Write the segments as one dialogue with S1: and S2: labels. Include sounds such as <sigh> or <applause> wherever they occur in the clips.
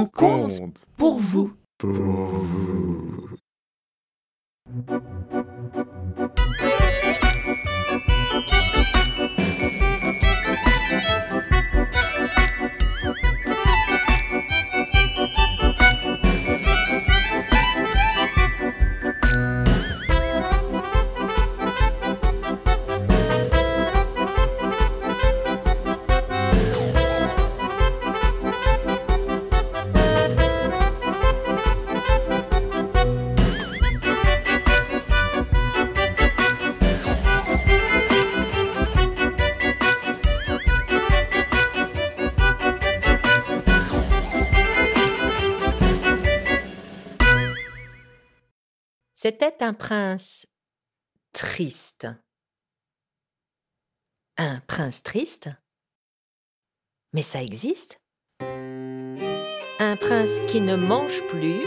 S1: On compte pour vous.
S2: Pour vous.
S3: C'était un prince triste. Un prince triste? Mais ça existe Un prince qui ne mange plus,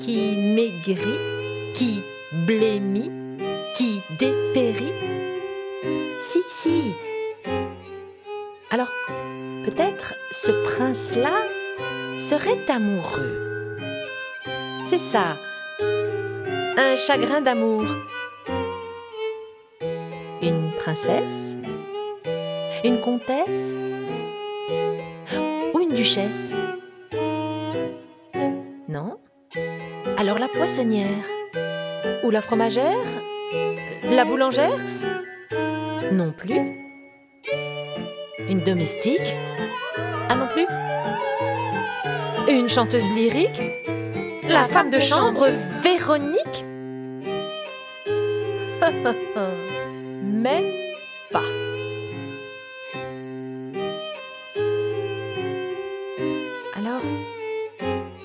S3: qui maigrit, qui blêmit, qui dépérit Si, si. Alors, peut-être ce prince-là serait amoureux. C'est ça un chagrin d'amour. Une princesse? Une comtesse? Ou une duchesse? Non? Alors la poissonnière? Ou la fromagère? La boulangère? Non plus. Une domestique? Ah non plus. Une chanteuse lyrique? La femme de chambre, Véronique? <laughs> Même pas. Alors,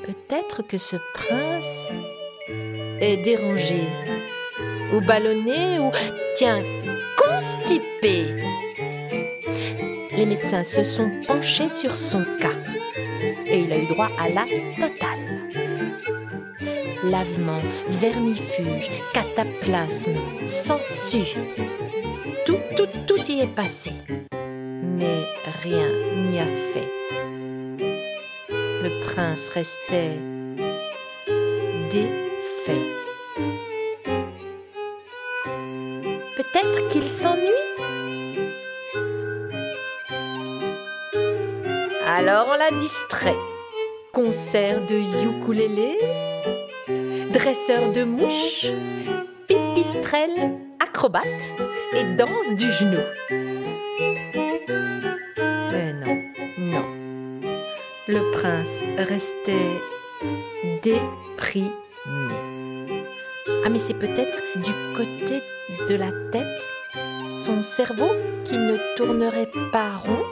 S3: peut-être que ce prince est dérangé, ou ballonné, ou, tiens, constipé. Les médecins se sont penchés sur son cas et il a eu droit à la totale lavement, vermifuge, cataplasme, sangsue. Tout, tout, tout y est passé. Mais rien n'y a fait. Le prince restait défait. Peut-être qu'il s'ennuie Alors on l'a distrait. Concert de ukulélé, dresseur de mouches, pipistrelle, acrobate et danse du genou. Mais non, non. Le prince restait déprimé. Ah mais c'est peut-être du côté de la tête, son cerveau qui ne tournerait pas rond.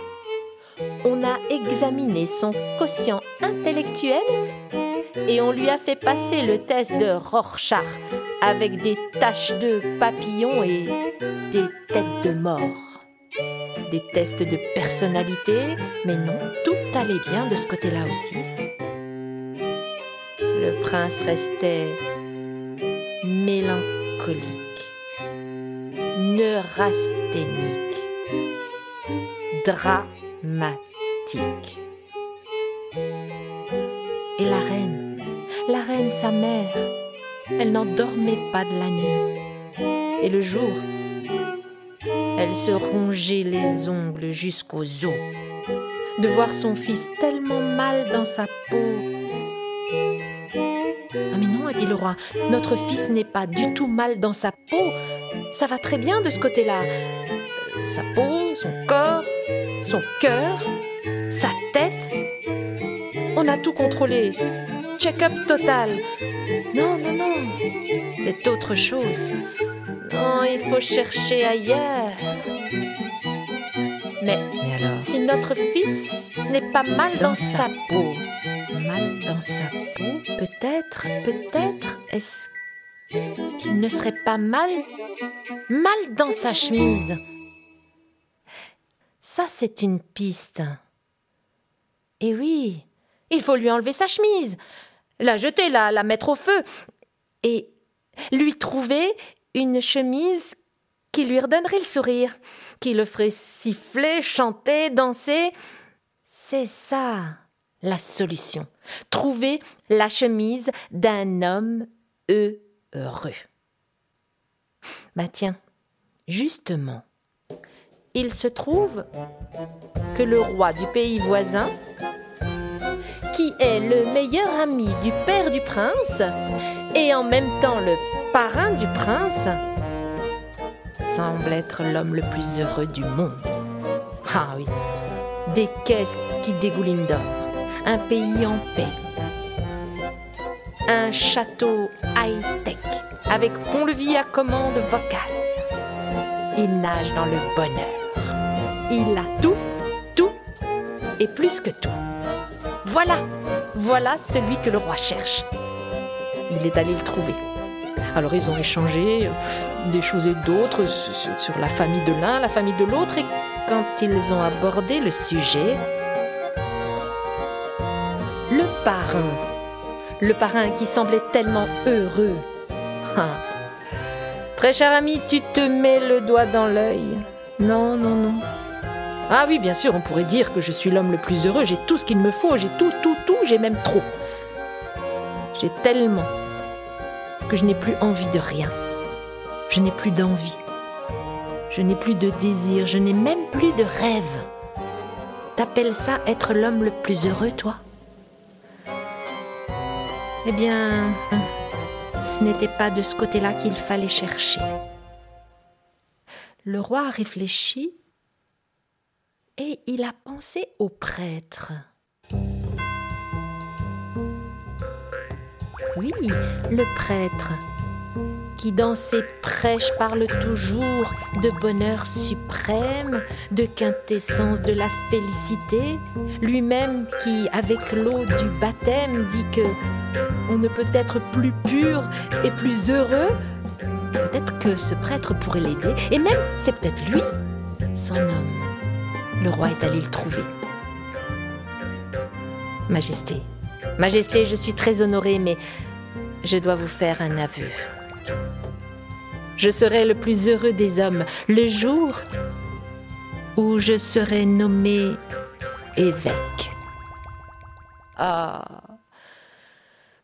S3: On a examiné son quotient intellectuel et on lui a fait passer le test de Rorschach avec des taches de papillons et des têtes de mort. Des tests de personnalité, mais non, tout allait bien de ce côté-là aussi. Le prince restait mélancolique, neurasthénique, dramatique. Et la reine la reine sa mère. Elle n'en dormait pas de la nuit. Et le jour, elle se rongeait les ongles jusqu'aux os de voir son fils tellement mal dans sa peau. Ah mais non, a dit le roi, notre fils n'est pas du tout mal dans sa peau. Ça va très bien de ce côté-là. Sa peau, son corps, son cœur, sa tête. On a tout contrôlé check-up total. Non, non, non, c'est autre chose. Non, il faut chercher ailleurs. Mais, alors si notre fils n'est pas mal dans, sa peau, mal dans sa peau, peut-être, peut-être est-ce qu'il ne serait pas mal, mal dans sa chemise. Ça, c'est une piste. Et oui, il faut lui enlever sa chemise la jeter, la, la mettre au feu, et lui trouver une chemise qui lui redonnerait le sourire, qui le ferait siffler, chanter, danser. C'est ça, la solution. Trouver la chemise d'un homme heureux. Bah tiens, justement, il se trouve que le roi du pays voisin, est le meilleur ami du père du prince et en même temps le parrain du prince, semble être l'homme le plus heureux du monde. Ah oui, des caisses qui dégoulinent d'or, un pays en paix, un château high-tech avec pont-levis à commande vocale. Il nage dans le bonheur. Il a tout, tout et plus que tout. Voilà, voilà celui que le roi cherche. Il est allé le trouver. Alors ils ont échangé des choses et d'autres sur la famille de l'un, la famille de l'autre, et quand ils ont abordé le sujet, le parrain, le parrain qui semblait tellement heureux, ah. très cher ami, tu te mets le doigt dans l'œil. Non, non, non. Ah oui, bien sûr, on pourrait dire que je suis l'homme le plus heureux, j'ai tout ce qu'il me faut, j'ai tout, tout, tout, j'ai même trop. J'ai tellement que je n'ai plus envie de rien. Je n'ai plus d'envie. Je n'ai plus de désir, je n'ai même plus de rêve. T'appelles ça être l'homme le plus heureux, toi? Eh bien, ce n'était pas de ce côté-là qu'il fallait chercher. Le roi a réfléchi et il a pensé au prêtre. Oui, le prêtre, qui dans ses prêches parle toujours de bonheur suprême, de quintessence de la félicité, lui-même qui, avec l'eau du baptême, dit que on ne peut être plus pur et plus heureux. Peut-être que ce prêtre pourrait l'aider, et même c'est peut-être lui, son homme. Le roi est allé le trouver. Majesté, Majesté, je suis très honorée, mais je dois vous faire un aveu. Je serai le plus heureux des hommes le jour où je serai nommé évêque. Ah,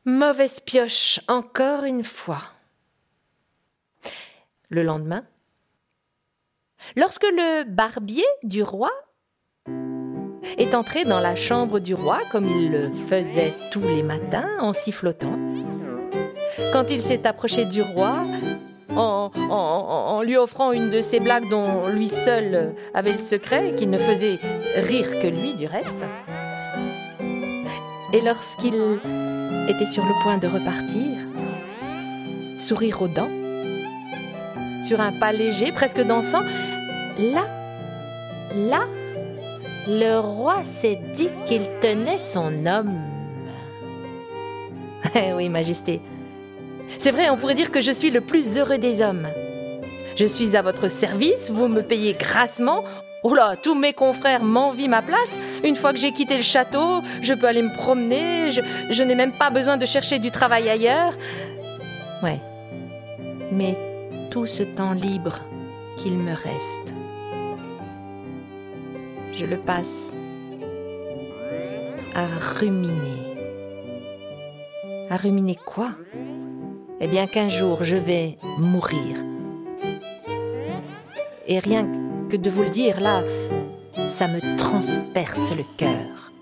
S3: mauvaise pioche encore une fois. Le lendemain, lorsque le barbier du roi est entré dans la chambre du roi comme il le faisait tous les matins en sifflotant. Quand il s'est approché du roi, en, lui offrant une de ces blagues dont lui seul avait le secret, qu'il ne faisait rire que lui du reste. Et lorsqu'il était sur le point de repartir, sourire aux dents, sur un pas léger, presque dansant, là, là, le roi s'est dit qu'il tenait son homme. <laughs> Eh oui, Majesté. C'est vrai, on pourrait dire que je suis le plus heureux des hommes. Je suis à votre service, vous me payez grassement. Oh là, tous mes confrères m'envient ma place. Une fois que j'ai quitté le château, je peux aller me promener, je, je n'ai même pas besoin de chercher du travail ailleurs. Ouais. Mais tout ce temps libre qu'il me reste, je le passe à ruminer. À ruminer quoi? Eh bien qu'un jour je vais mourir. Et rien que de vous le dire là, ça me transperce le cœur.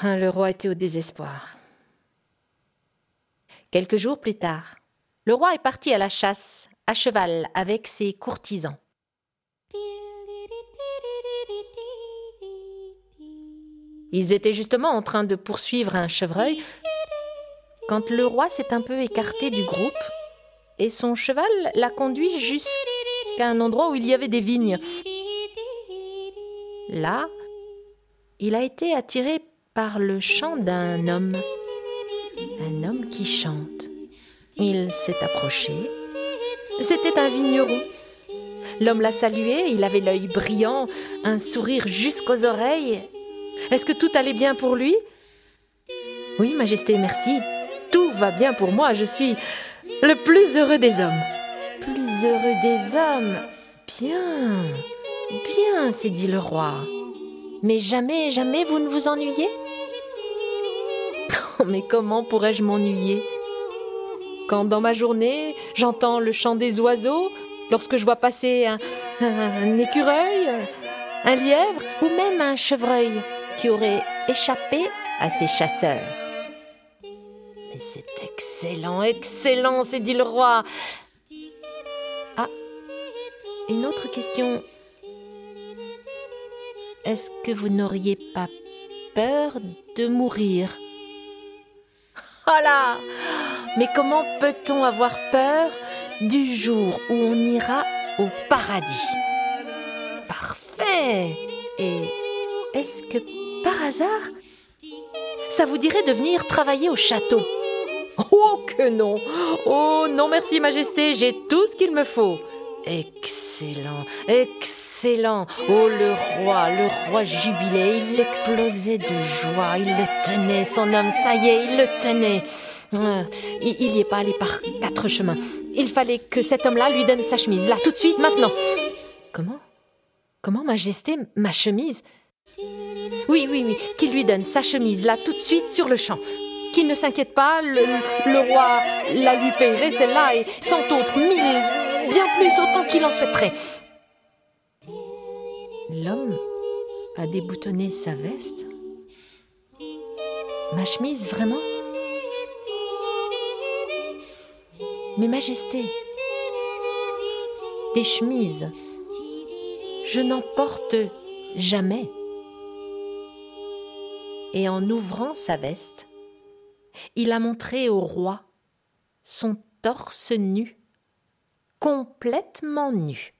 S3: Hein, le roi était au désespoir. Quelques jours plus tard, le roi est parti à la chasse, à cheval, avec ses courtisans. Ils étaient justement en train de poursuivre un chevreuil quand le roi s'est un peu écarté du groupe et son cheval l'a conduit jusqu'à un endroit où il y avait des vignes. Là, il a été attiré par le chant d'un homme, un homme qui chante. Il s'est approché. C'était un vigneron. L'homme l'a salué, il avait l'œil brillant, un sourire jusqu'aux oreilles est-ce que tout allait bien pour lui? Oui, Majesté, merci. Tout va bien pour moi. Je suis le plus heureux des hommes. Plus heureux des hommes? Bien, bien, s'est dit le roi. Mais jamais, jamais vous ne vous ennuyez? Mais comment pourrais-je m'ennuyer? Quand dans ma journée, j'entends le chant des oiseaux, lorsque je vois passer un, un écureuil, un lièvre ou même un chevreuil qui aurait échappé à ses chasseurs. Mais c'est excellent, excellent, s'est dit le roi. Ah, une autre question. Est-ce que vous n'auriez pas peur de mourir? <laughs> Oh là Mais comment peut-on avoir peur du jour où on ira au paradis? Parfait Et est-ce que par hasard, ça vous dirait de venir travailler au château Oh que non Oh non merci Majesté, j'ai tout ce qu'il me faut. Excellent, excellent. Oh le roi, le roi jubilait, il explosait de joie, il le tenait, son homme, ça y est, il le tenait. Ah, il n'y est pas allé par quatre chemins. Il fallait que cet homme-là lui donne sa chemise, là, tout de suite, maintenant. Comment? Comment, Majesté, ma chemise? Oui, oui, oui, qu'il lui donne sa chemise, là, tout de suite, sur le champ qu'il ne s'inquiète pas, le, roi la lui payerait celle-là et cent autres, mille, bien plus, autant qu'il en souhaiterait. L'homme a déboutonné sa veste. Ma chemise, vraiment? Mais Majesté, des chemises, je n'en porte jamais. Et en ouvrant sa veste, il a montré au roi son torse nu, complètement nu.